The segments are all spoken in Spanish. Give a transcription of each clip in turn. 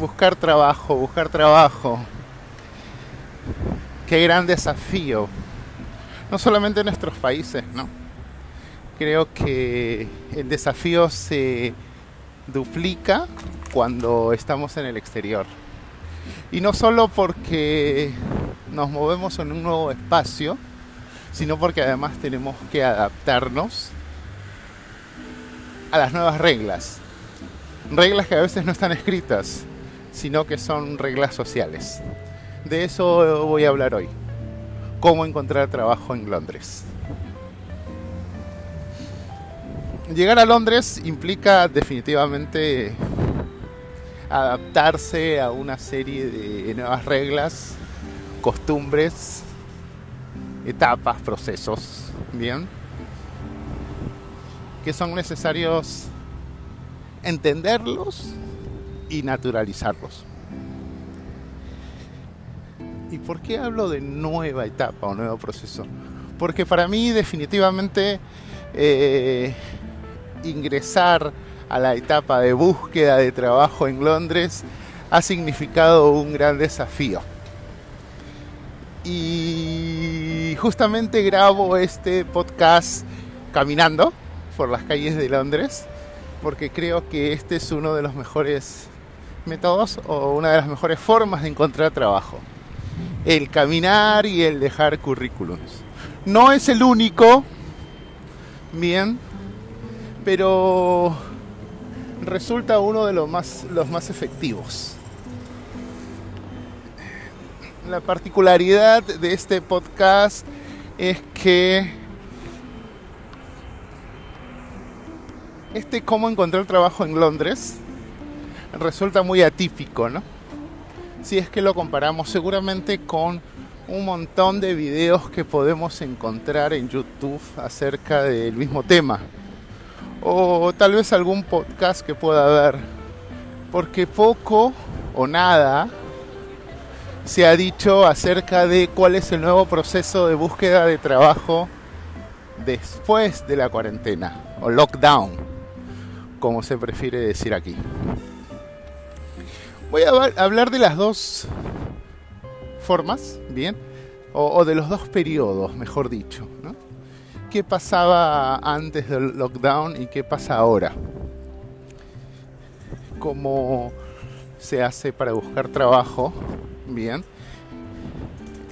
buscar trabajo, buscar trabajo. Qué gran desafío. No solamente en nuestros países, ¿no? Creo que el desafío se duplica cuando estamos en el exterior. Y no solo porque nos movemos en un nuevo espacio, sino porque además tenemos que adaptarnos a las nuevas reglas. Reglas que a veces no están escritas, sino que son reglas sociales. De eso voy a hablar hoy. Cómo encontrar trabajo en Londres. Llegar a Londres implica definitivamente adaptarse a una serie de nuevas reglas, costumbres, etapas, procesos, ¿bien? Que son necesarios entenderlos y naturalizarlos. ¿Y por qué hablo de nueva etapa o nuevo proceso? Porque para mí definitivamente eh, ingresar a la etapa de búsqueda de trabajo en Londres ha significado un gran desafío. Y justamente grabo este podcast caminando por las calles de Londres porque creo que este es uno de los mejores métodos o una de las mejores formas de encontrar trabajo. El caminar y el dejar currículums. No es el único, bien, pero resulta uno de los más, los más efectivos. La particularidad de este podcast es que este cómo encontrar trabajo en Londres resulta muy atípico, ¿no? Si es que lo comparamos seguramente con un montón de videos que podemos encontrar en YouTube acerca del mismo tema o tal vez algún podcast que pueda haber, porque poco o nada se ha dicho acerca de cuál es el nuevo proceso de búsqueda de trabajo después de la cuarentena o lockdown, como se prefiere decir aquí. Voy a hablar de las dos formas, bien, o, de los dos periodos, mejor dicho. ¿no? qué pasaba antes del lockdown y qué pasa ahora. Cómo se hace para buscar trabajo, bien.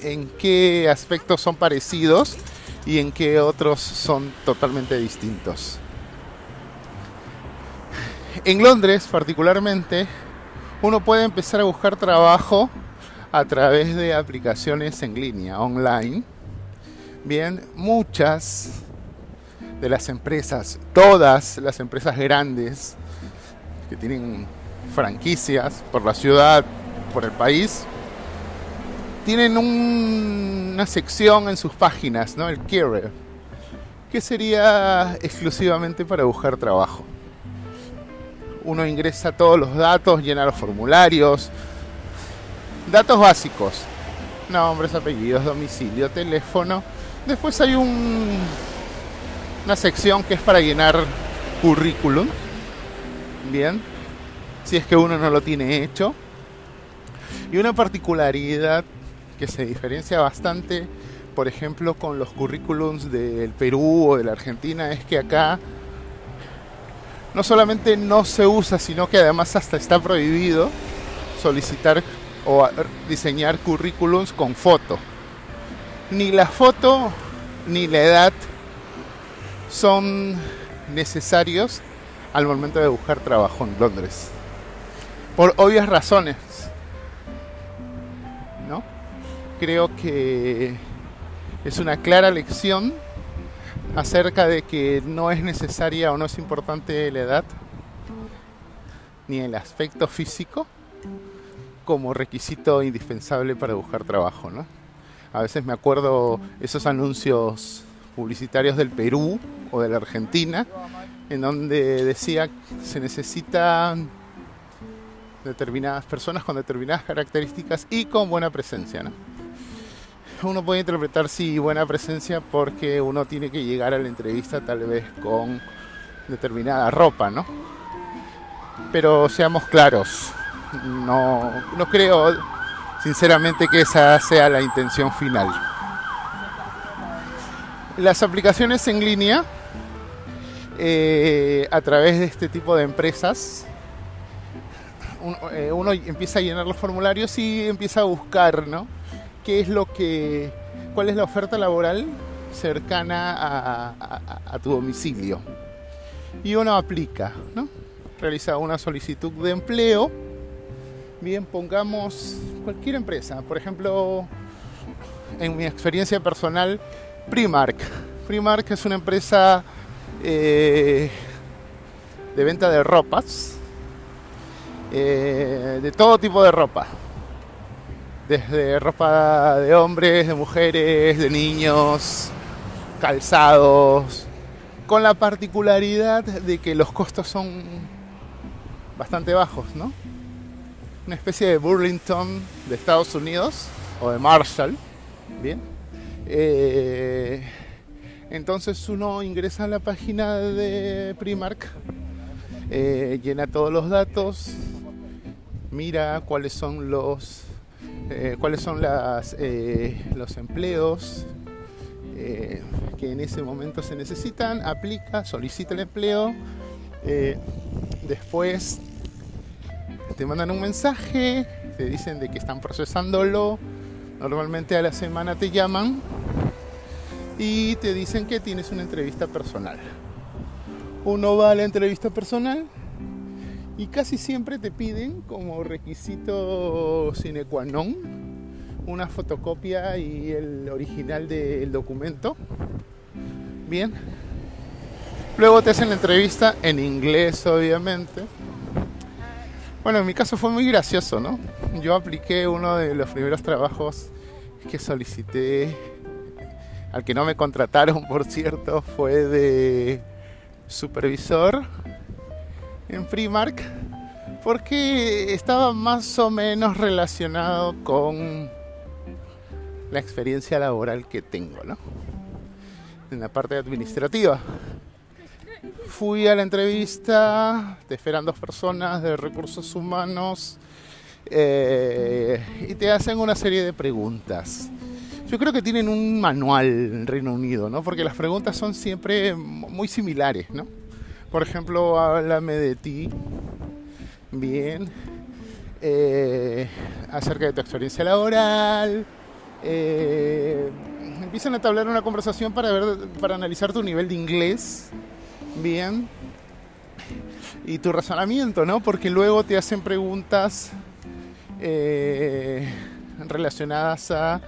En qué aspectos son parecidos y en qué otros son totalmente distintos. En Londres particularmente, uno puede empezar a buscar trabajo a través de aplicaciones en línea, online, Bien, muchas de las empresas, todas las empresas grandes que tienen franquicias por la ciudad, por el país, tienen una sección en sus páginas, ¿no? El Career, que sería exclusivamente para buscar trabajo. Uno ingresa todos los datos, llena los formularios, datos básicos, nombres, apellidos, domicilio, teléfono, Después hay un, una sección que es para llenar currículum. Bien. Si es que uno no lo tiene hecho. Y una particularidad que se diferencia bastante, por ejemplo, con los currículums del Perú o de la Argentina, es que acá no solamente no se usa, sino que además hasta está prohibido solicitar o diseñar currículums con foto ni la foto ni la edad son necesarios al momento de buscar trabajo en Londres. Por obvias razones. ¿No? Creo que es una clara lección acerca de que no es necesaria o no es importante la edad ni el aspecto físico como requisito indispensable para buscar trabajo, ¿no? A veces me acuerdo esos anuncios publicitarios del Perú o de la Argentina, en donde decía se necesitan determinadas personas con determinadas características y con buena presencia. Uno puede interpretar sí buena presencia porque uno tiene que llegar a la entrevista tal vez con determinada ropa, ¿no? Pero seamos claros, no, no creo sinceramente que esa sea la intención final. Las aplicaciones en línea eh, a través de este tipo de empresas eh, uno, empieza a llenar los formularios y empieza a buscar, ¿no? ¿Qué es lo que, cuál es la oferta laboral cercana a, tu domicilio? Y uno aplica, ¿no? Realiza una solicitud de empleo. Bien, pongamos cualquier empresa, por ejemplo, en mi experiencia personal, Primark. Primark es una empresa eh, de venta de ropas, eh, de todo tipo de ropa. Desde ropa de hombres, de mujeres, de niños, calzados, con la particularidad de que los costos son bastante bajos, ¿no? Una especie de Burlington de Estados Unidos o de Marshall, ¿bien? Eh, entonces uno ingresa a la página de Primark, eh, llena todos los datos, mira cuáles son los eh, cuáles son las, eh, los empleos eh, que en ese momento se necesitan, aplica, solicita el empleo, después te mandan un mensaje, te dicen de que están procesándolo, normalmente a la semana te llaman y te dicen que tienes una entrevista personal. Uno va a la entrevista personal y casi siempre te piden como requisito sine qua non una fotocopia y el original del documento. Bien. Luego te hacen la entrevista en inglés, obviamente. Bueno, en mi caso fue muy gracioso, ¿no? Yo apliqué uno de los primeros trabajos que solicité, al que no me contrataron, por cierto, fue de supervisor en Primark porque estaba más o menos relacionado con la experiencia laboral que tengo, ¿no? En la parte administrativa. Fui a la entrevista, te esperan dos personas de recursos humanos eh, y te hacen una serie de preguntas. Yo creo que tienen un manual en Reino Unido, ¿no? Porque las preguntas son siempre muy similares, ¿no? Por ejemplo, háblame de ti. Bien. Eh, acerca de tu experiencia laboral. Eh, empiezan a tablar una conversación para ver, para analizar tu nivel de inglés. Bien. Y tu razonamiento, ¿no? Porque luego te hacen preguntas eh, relacionadas a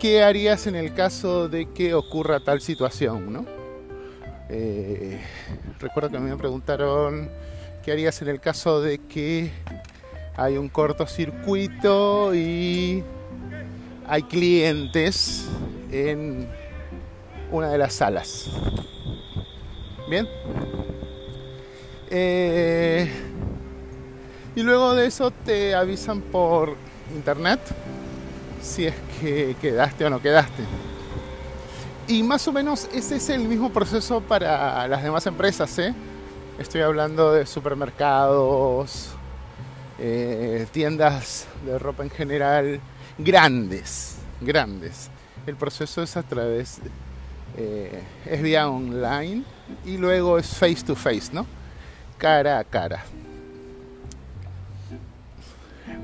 qué harías en el caso de que ocurra tal situación, ¿no? Eh, recuerdo que me preguntaron qué harías en el caso de que hay un cortocircuito y hay clientes en una de las salas. Bien. Eh, y luego de eso te avisan por internet si es que quedaste o no quedaste. Y más o menos ese es el mismo proceso para las demás empresas. ¿eh? Estoy hablando de supermercados, eh, tiendas de ropa en general, grandes, grandes. El proceso es a través, eh, es vía online y luego es face to face, ¿no? Cara a cara.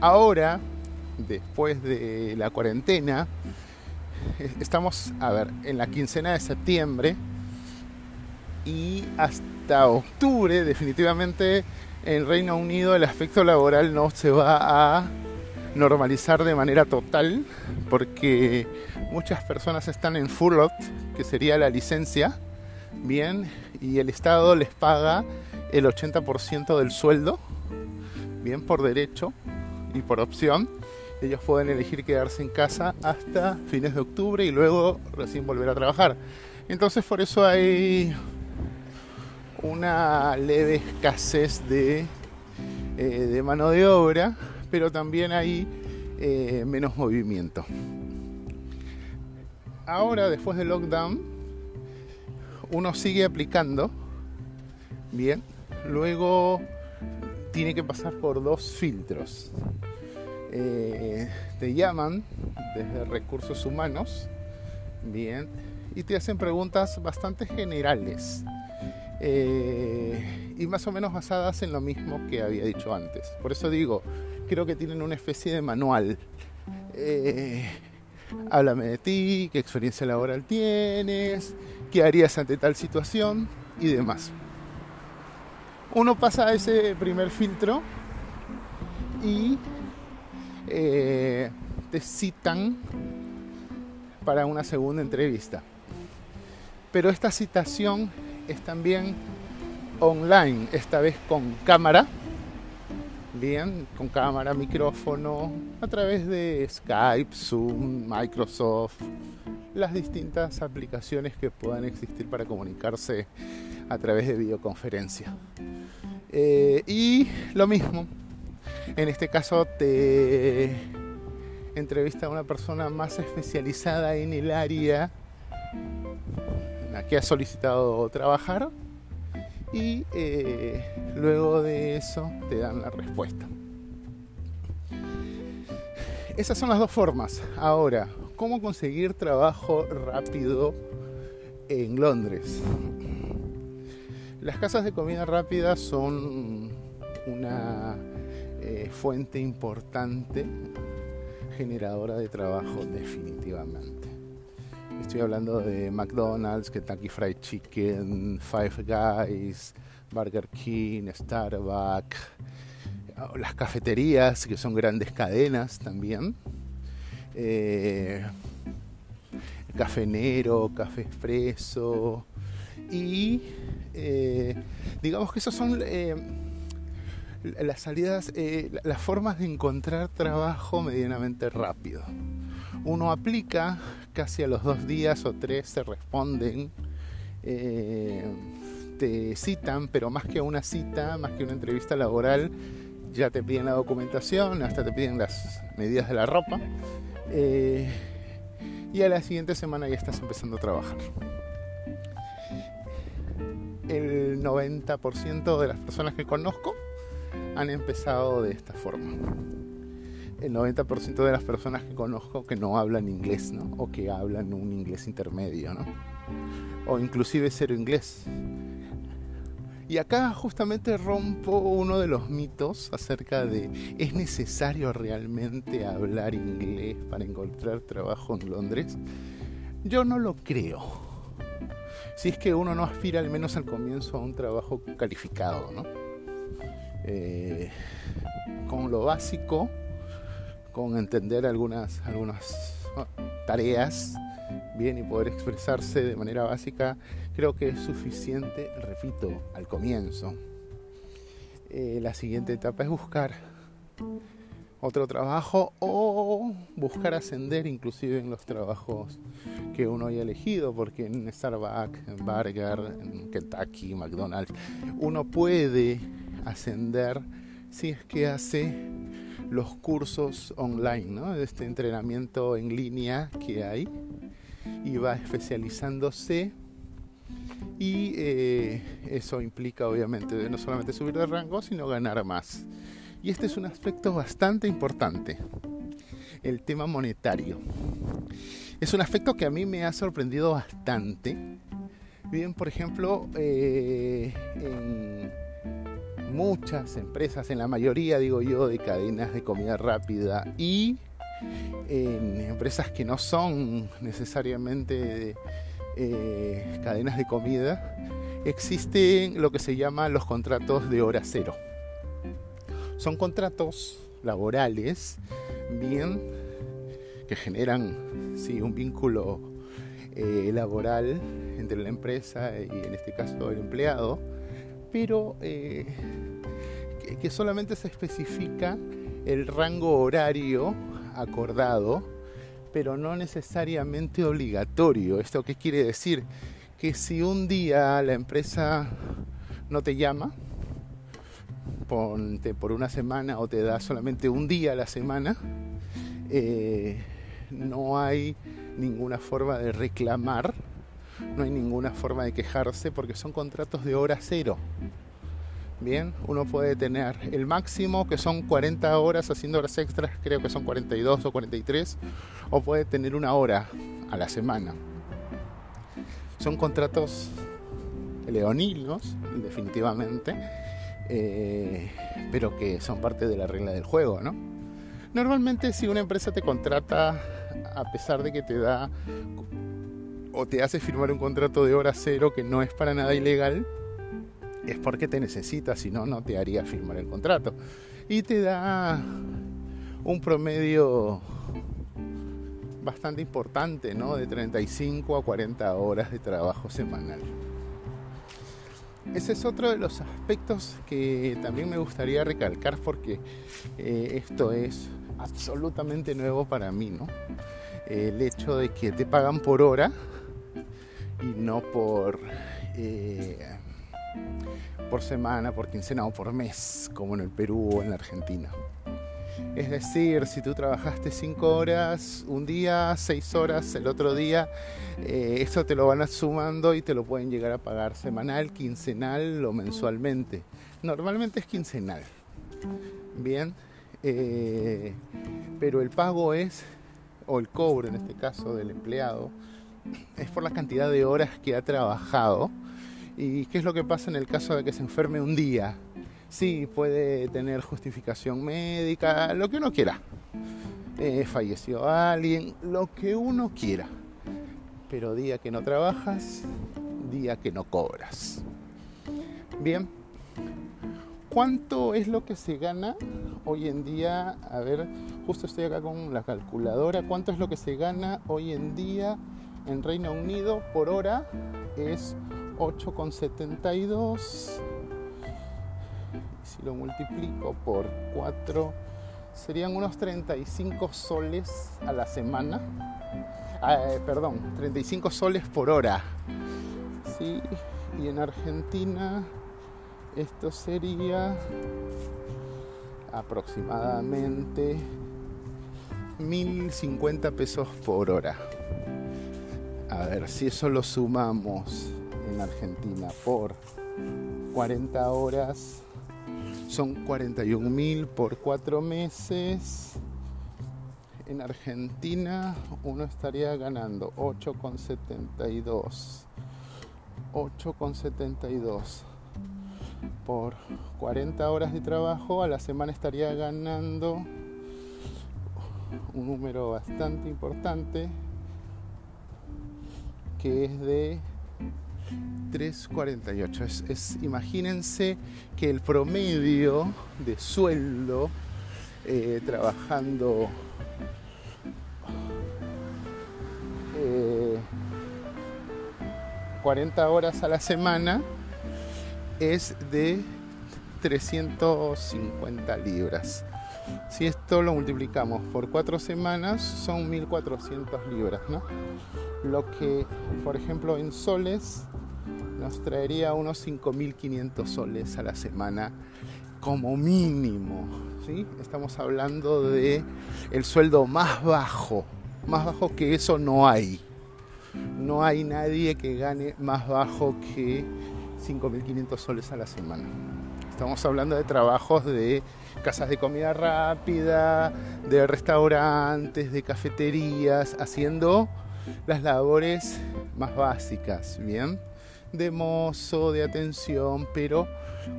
Ahora, después de la cuarentena, estamos, a ver, en la quincena de septiembre y hasta octubre definitivamente en Reino Unido el aspecto laboral no se va a normalizar de manera total porque muchas personas están en furlough, que sería la licencia, bien, y el Estado les paga el 80% del sueldo, bien por derecho y por opción ellos pueden elegir quedarse en casa hasta fines de octubre y luego recién volver a trabajar. Entonces por eso hay una leve escasez de, eh, mano de obra, pero también hay eh, menos movimiento. Ahora, después del lockdown, uno sigue aplicando, bien, luego tiene que pasar por dos filtros. Eh, te llaman desde recursos humanos, bien, y te hacen preguntas bastante generales eh, y más o menos basadas en lo mismo que había dicho antes. Por eso digo, creo que tienen una especie de manual. Eh, háblame de ti, qué experiencia laboral tienes, qué harías ante tal situación y demás. Uno pasa ese primer filtro y eh, te citan para una segunda entrevista. Pero esta citación es también online, esta vez con cámara. Bien, con cámara, micrófono, a través de Skype, Zoom, Microsoft, las distintas aplicaciones que puedan existir para comunicarse a través de videoconferencia. Eh, y lo mismo, en este caso te entrevista a una persona más especializada en el área en la que ha solicitado trabajar y eh, luego de eso te dan la respuesta. Esas son las dos formas. Ahora, ¿cómo conseguir trabajo rápido en Londres? Las casas de comida rápida son una fuente importante generadora de trabajo definitivamente. Estoy hablando de McDonald's, Kentucky Fried Chicken, Five Guys, Burger King, Starbucks, las cafeterías que son grandes cadenas también. Eh, Café Nero, Café Expreso y eh, digamos que esos son eh, las salidas, eh, las formas de encontrar trabajo medianamente rápido. Uno aplica, casi a los dos días o tres se responden, te citan, pero más que una cita, más que una entrevista laboral, ya te piden la documentación, hasta te piden las medidas de la ropa. y a la siguiente semana ya estás empezando a trabajar el 90% de las personas que conozco han empezado de esta forma. El 90% de las personas que conozco que no hablan inglés, ¿no? O que hablan un inglés intermedio, ¿no? O inclusive cero inglés. Y acá justamente rompo uno de los mitos acerca de ¿es necesario realmente hablar inglés para encontrar trabajo en Londres? Yo no lo creo si es que uno no aspira al menos al comienzo a un trabajo calificado, ¿no? Eh, con lo básico, con entender algunas, algunas tareas bien y poder expresarse de manera básica, creo que es suficiente, repito, al comienzo. Eh, la siguiente etapa es buscar otro trabajo o buscar ascender inclusive en los trabajos que uno haya elegido, porque en Starbucks, en Burger, en Kentucky, McDonald's, uno puede ascender si es que hace los cursos online, ¿no? este entrenamiento en línea que hay y va especializándose y eh, eso implica obviamente no solamente subir de rango, sino ganar más. Y este es un aspecto bastante importante, el tema monetario. Es un aspecto que a mí me ha sorprendido bastante. Bien, por ejemplo, eh, en muchas empresas, en la mayoría, digo yo, de cadenas de comida rápida y en empresas que no son necesariamente eh, cadenas de comida, existen lo que se llama los contratos de hora cero. Son contratos laborales bien que generan un vínculo eh, laboral entre la empresa y en este caso el empleado, pero eh, que, solamente se especifica el rango horario acordado, pero no necesariamente obligatorio. ¿Esto qué quiere decir? Que si un día la empresa no te llama, ponte por una semana o te da solamente un día a la semana, eh, no hay ninguna forma de reclamar, no hay ninguna forma de quejarse porque son contratos de hora cero. Bien, uno puede tener el máximo que son 40 horas haciendo horas extras, creo que son 42 o 43, o puede tener una hora a la semana. Son contratos leoninos, definitivamente, eh, pero que son parte de la regla del juego, ¿no? Normalmente si una empresa te contrata, a pesar de que te da o te hace firmar un contrato de hora cero que no es para nada ilegal, es porque te necesita, si no, no te haría firmar el contrato. Y te da un promedio bastante importante, ¿no? De 35 a 40 horas de trabajo semanal. Ese es otro de los aspectos que también me gustaría recalcar porque eh, esto es absolutamente nuevo para mí, ¿no? El hecho de que te pagan por hora y no por eh, por semana, por quincena o por mes, como en el Perú o en la Argentina. Es decir, si tú trabajaste 5 horas un día, 6 horas el otro día, eh, eso te lo van sumando y te lo pueden llegar a pagar semanal, quincenal o mensualmente. Normalmente es quincenal. Bien, eh, pero el pago es, o el cobro en este caso del empleado, es por la cantidad de horas que ha trabajado ¿Y qué es lo que pasa en el caso de que se enferme un día? Sí, puede tener justificación médica, lo que uno quiera. Eh, falleció alguien, lo que uno quiera. Pero día que no trabajas, día que no cobras. Bien, ¿cuánto es lo que se gana hoy en día? A ver, justo estoy acá con la calculadora. ¿Cuánto es lo que se gana hoy en día en Reino Unido por hora? Es 8,72 si lo multiplico por 4 serían unos 35 soles a la semana. Ah, eh, perdón 35 soles por hora. Y en Argentina esto sería aproximadamente 1050 pesos por hora a ver si eso lo sumamos en Argentina por 40 horas son 41 mil por 4 meses. En Argentina uno estaría ganando 8,72. 8,72 por 40 horas de trabajo a la semana estaría ganando un número bastante importante que es de 3.48. Es, imagínense que el promedio de sueldo eh, trabajando eh, 40 horas a la semana es de 350 libras. Si esto lo multiplicamos por cuatro semanas, son 1400 libras, ¿no? Lo que, por ejemplo, en soles nos traería unos 5.500 soles a la semana como mínimo. ¿sí? Estamos hablando de el sueldo más bajo. Más bajo que eso no hay. No hay nadie que gane más bajo que 5.500 soles a la semana. Estamos hablando de trabajos de casas de comida rápida, de restaurantes, de cafeterías, haciendo las labores más básicas, ¿bien? de mozo, de atención, pero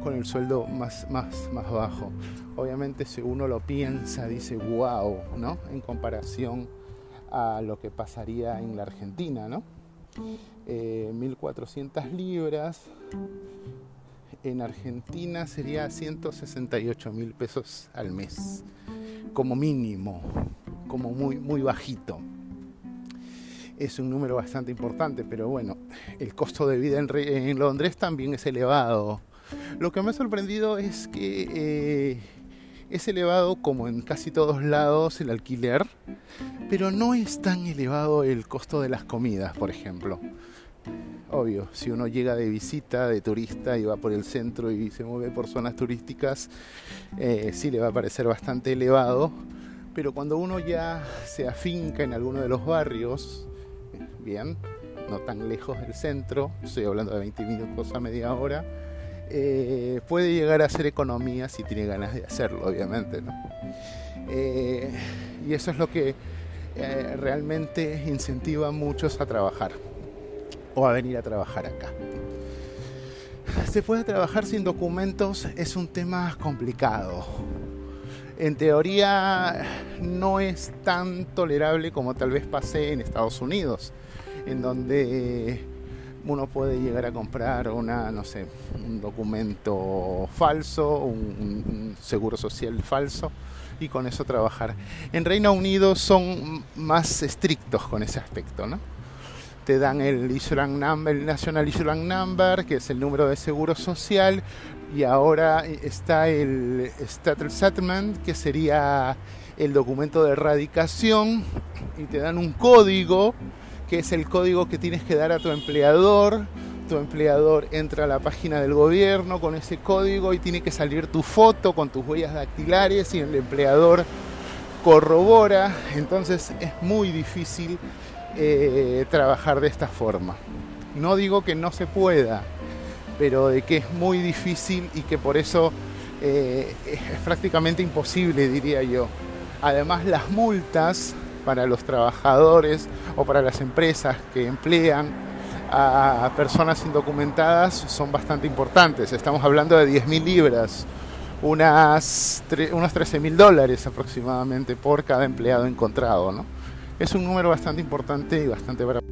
con el sueldo más, más, más bajo. Obviamente si uno lo piensa, dice, wow, ¿no? En comparación a lo que pasaría en la Argentina, ¿no? 1.400 eh, libras. En Argentina sería 168 mil pesos al mes, como mínimo, como muy, muy bajito es un número bastante importante, pero bueno, el costo de vida en, Londres también es elevado. Lo que me ha sorprendido es que eh, es elevado como en casi todos lados el alquiler, pero no es tan elevado el costo de las comidas, por ejemplo. Obvio, si uno llega de visita, de turista y va por el centro y se mueve por zonas turísticas, eh, sí le va a parecer bastante elevado, pero cuando uno ya se afinca en alguno de los barrios, bien, no tan lejos del centro, estoy hablando de 20 minutos a media hora, eh, puede llegar a hacer economía si tiene ganas de hacerlo, obviamente. Eh, y eso es lo que eh, realmente incentiva a muchos a trabajar o a venir a trabajar acá. ¿Se puede trabajar sin documentos? Es un tema complicado. En teoría no es tan tolerable como tal vez pase en Estados Unidos, en donde uno puede llegar a comprar una, no sé, un documento falso, un, seguro social falso y con eso trabajar. En Reino Unido son más estrictos con ese aspecto, ¿no? Te dan el Insurance Number, el National Insurance Number, que es el número de seguro social, y ahora está el Status Settlement, que sería el documento de erradicación, y te dan un código que es el código que tienes que dar a tu empleador. Tu empleador entra a la página del gobierno con ese código y tiene que salir tu foto con tus huellas dactilares y el empleador corrobora. Entonces es muy difícil eh, trabajar de esta forma. No digo que no se pueda, pero de que es muy difícil y que por eso eh, es prácticamente imposible, diría yo. Además las multas para los trabajadores o para las empresas que emplean a personas indocumentadas son bastante importantes. Estamos hablando de 10.000 libras, unas, unos 13.000 dólares aproximadamente por cada empleado encontrado. ¿no? Es un número bastante importante y bastante bravo.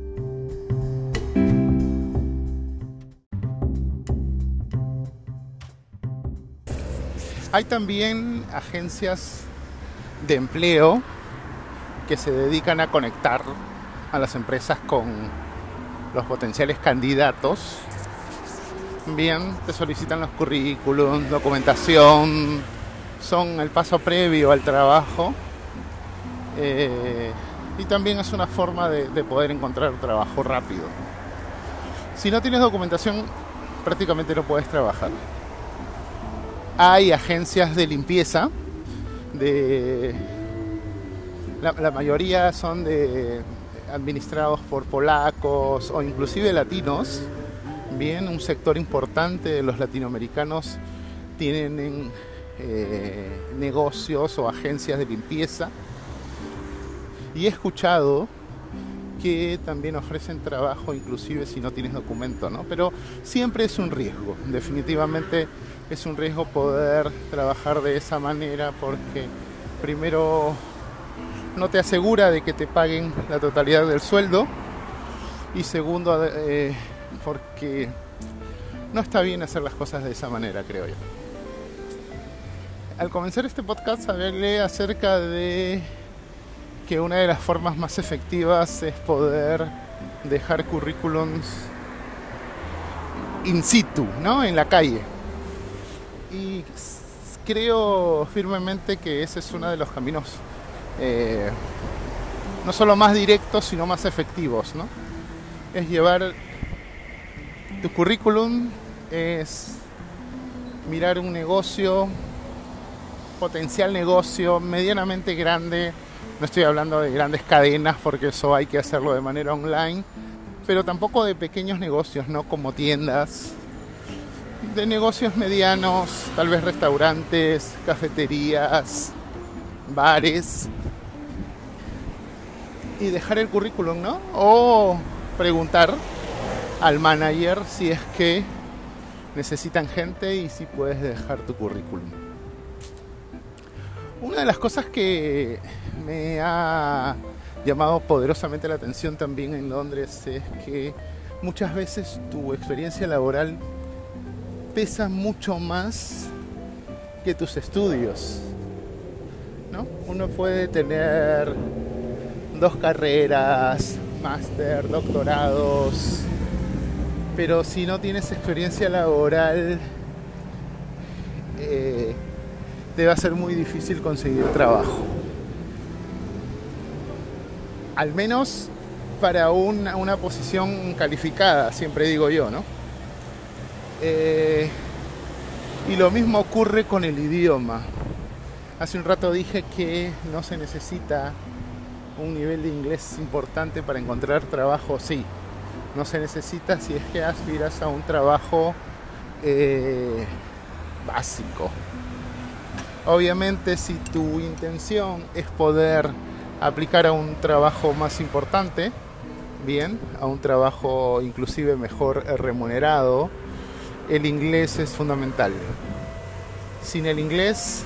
Hay también agencias de empleo que se dedican a conectar a las empresas con los potenciales candidatos. Bien, te solicitan los currículums, documentación, son el paso previo al trabajo. Eh, y también es una forma de, de poder encontrar trabajo rápido. Si no tienes documentación, prácticamente no puedes trabajar. Hay agencias de limpieza, la, mayoría son de administrados por polacos o inclusive latinos. Bien, un sector importante de los latinoamericanos tienen eh, negocios o agencias de limpieza. Y he escuchado que también ofrecen trabajo inclusive si no tienes documento, ¿no? Pero siempre es un riesgo, definitivamente es un riesgo poder trabajar de esa manera porque primero no te asegura de que te paguen la totalidad del sueldo y segundo eh, porque no está bien hacer las cosas de esa manera creo yo al comenzar este podcast hablarle acerca de que una de las formas más efectivas es poder dejar currículums in situ, ¿no? En la calle. Y creo firmemente que ese es uno de los caminos eh, no solo más directos, sino más efectivos. ¿no? Es llevar tu currículum, es mirar un negocio, potencial negocio medianamente grande. No estoy hablando de grandes cadenas porque eso hay que hacerlo de manera online, pero tampoco de pequeños negocios, ¿no? Como tiendas, de negocios medianos, tal vez restaurantes, cafeterías, bares, y dejar el currículum, ¿no? O preguntar al manager si es que necesitan gente y si puedes dejar tu currículum. Una de las cosas que me ha llamado poderosamente la atención también en Londres es que muchas veces tu experiencia laboral pesa mucho más que tus estudios. ¿no? Uno puede tener dos carreras, máster, doctorados, pero si no tienes experiencia laboral, eh, te va a ser muy difícil conseguir trabajo. Al menos para una, una posición calificada, siempre digo yo, ¿no? Eh, y lo mismo ocurre con el idioma. Hace un rato dije que no se necesita un nivel de inglés importante para encontrar trabajo, sí. No se necesita si es que aspiras a un trabajo eh, básico. Obviamente si tu intención es poder aplicar a un trabajo más importante, bien, a un trabajo inclusive mejor remunerado, el inglés es fundamental. Sin el inglés,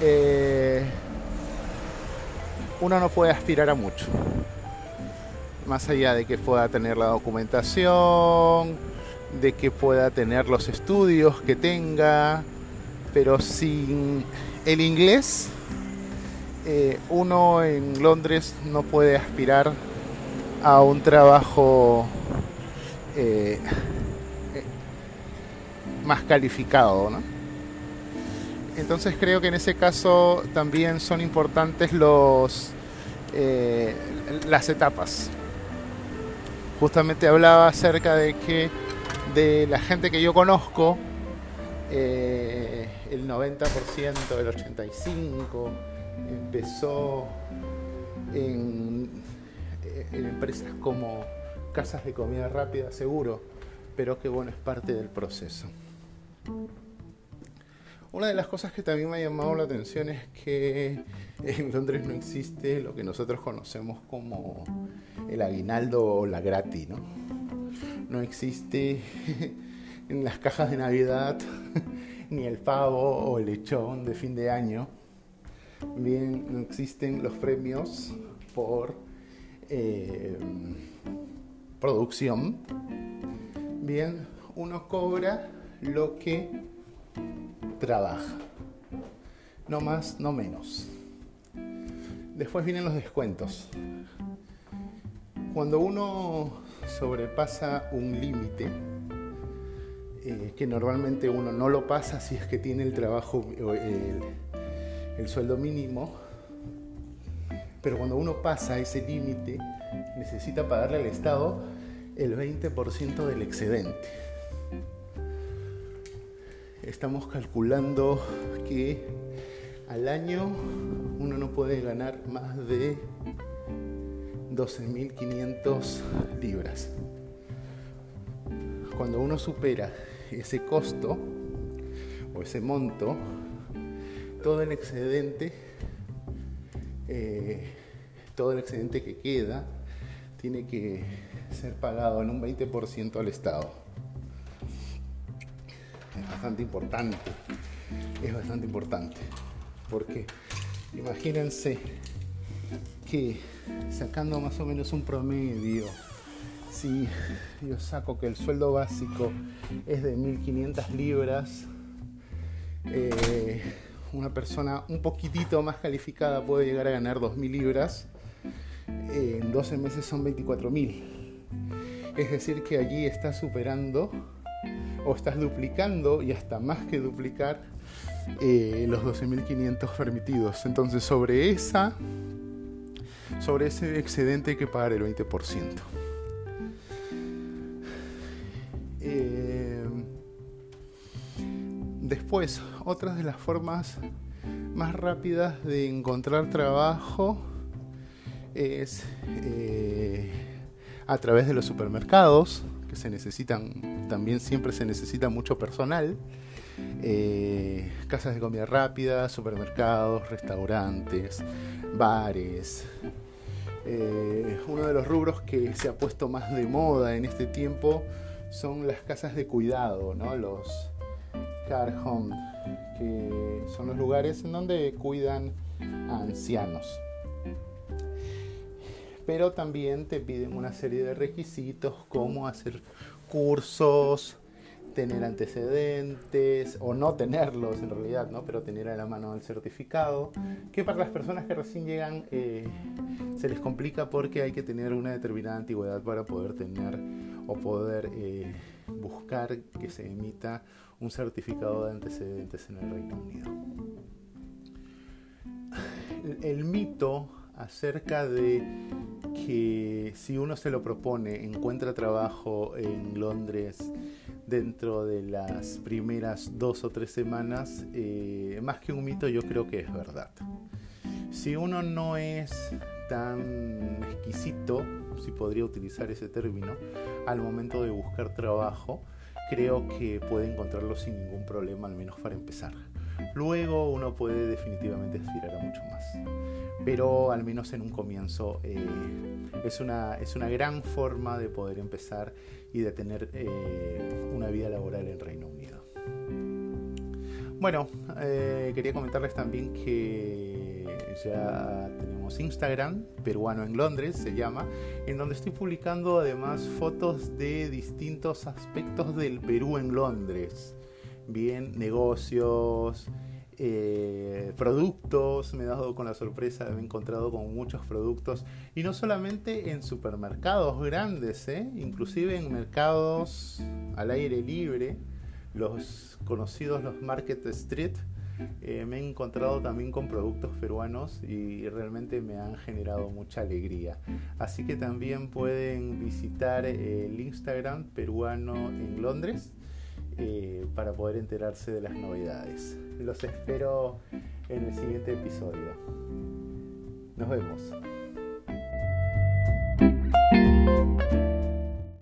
eh, uno no puede aspirar a mucho. Más allá de que pueda tener la documentación, de que pueda tener los estudios que tenga, pero sin el inglés, eh, uno en Londres no puede aspirar a un trabajo eh, eh, más calificado, Entonces creo que en ese caso también son importantes los las etapas. Justamente hablaba acerca de que de la gente que yo conozco, eh, el 90%, el 85% empezó en, empresas como casas de comida rápida, seguro, pero que bueno, es parte del proceso. Una de las cosas que también me ha llamado la atención es que en Londres no existe lo que nosotros conocemos como el aguinaldo o la gratis, ¿no? No existe en las cajas de Navidad ni el pavo o el lechón de fin de año. Bien, existen los premios por eh, producción. Bien, uno cobra lo que trabaja. No más, no menos. Después vienen los descuentos. Cuando uno sobrepasa un límite, eh, que normalmente uno no lo pasa si es que tiene el trabajo, el sueldo mínimo, pero cuando uno pasa ese límite, necesita pagarle al Estado el 20% del excedente. Estamos calculando que al año uno no puede ganar más de 12.500 libras. Cuando uno supera ese costo o ese monto, todo el excedente, eh, todo el excedente que queda, tiene que ser pagado en un 20% al Estado. Es bastante importante, es bastante importante, porque imagínense que sacando más o menos un promedio, si yo saco que el sueldo básico es de 1.500 libras, eh, una persona un poquitito más calificada puede llegar a ganar 2.000 libras, en 12 meses son 24.000. Es decir, que allí estás superando o estás duplicando y hasta más que duplicar eh, los 12.500 permitidos. Entonces sobre esa sobre ese excedente hay que pagar el 20%. Después, otras de las formas más rápidas de encontrar trabajo es eh, a través de los supermercados, que se necesitan, también siempre se necesita mucho personal. Eh, casas de comida rápida, supermercados, restaurantes, bares, eh, uno de los rubros que se ha puesto más de moda en este tiempo son las casas de cuidado, ¿no? los car home, que son los lugares en donde cuidan a ancianos. Pero también te piden una serie de requisitos como hacer cursos, tener antecedentes o no tenerlos en realidad, ¿no? pero tener a la mano el certificado, que para las personas que recién llegan eh, se les complica porque hay que tener una determinada antigüedad para poder tener o poder eh, buscar que se emita un certificado de antecedentes en el Reino Unido. el mito acerca de que si uno se lo propone, encuentra trabajo en Londres dentro de las primeras dos o tres semanas, eh, más que un mito yo creo que es verdad. Si uno no es tan exquisito, si podría utilizar ese término, al momento de buscar trabajo, creo que puede encontrarlo sin ningún problema, al menos para empezar. Luego uno puede definitivamente aspirar a mucho más. Pero al menos en un comienzo eh, es, una, es una gran forma de poder empezar y de tener eh, una vida laboral en Reino Unido. Bueno, eh, quería comentarles también que ya tenemos Instagram, peruano en Londres se llama, en donde estoy publicando además fotos de distintos aspectos del Perú en Londres. Bien, negocios, eh, productos, me he dado con la sorpresa, me he encontrado con muchos productos y no solamente en supermercados grandes, ¿eh? inclusive en mercados al aire libre, los conocidos los Market Street, eh, me he encontrado también con productos peruanos y realmente me han generado mucha alegría. Así que también pueden visitar eh, el Instagram peruano en Londres eh, para poder enterarse de las novedades. Los espero en el siguiente episodio. Nos vemos.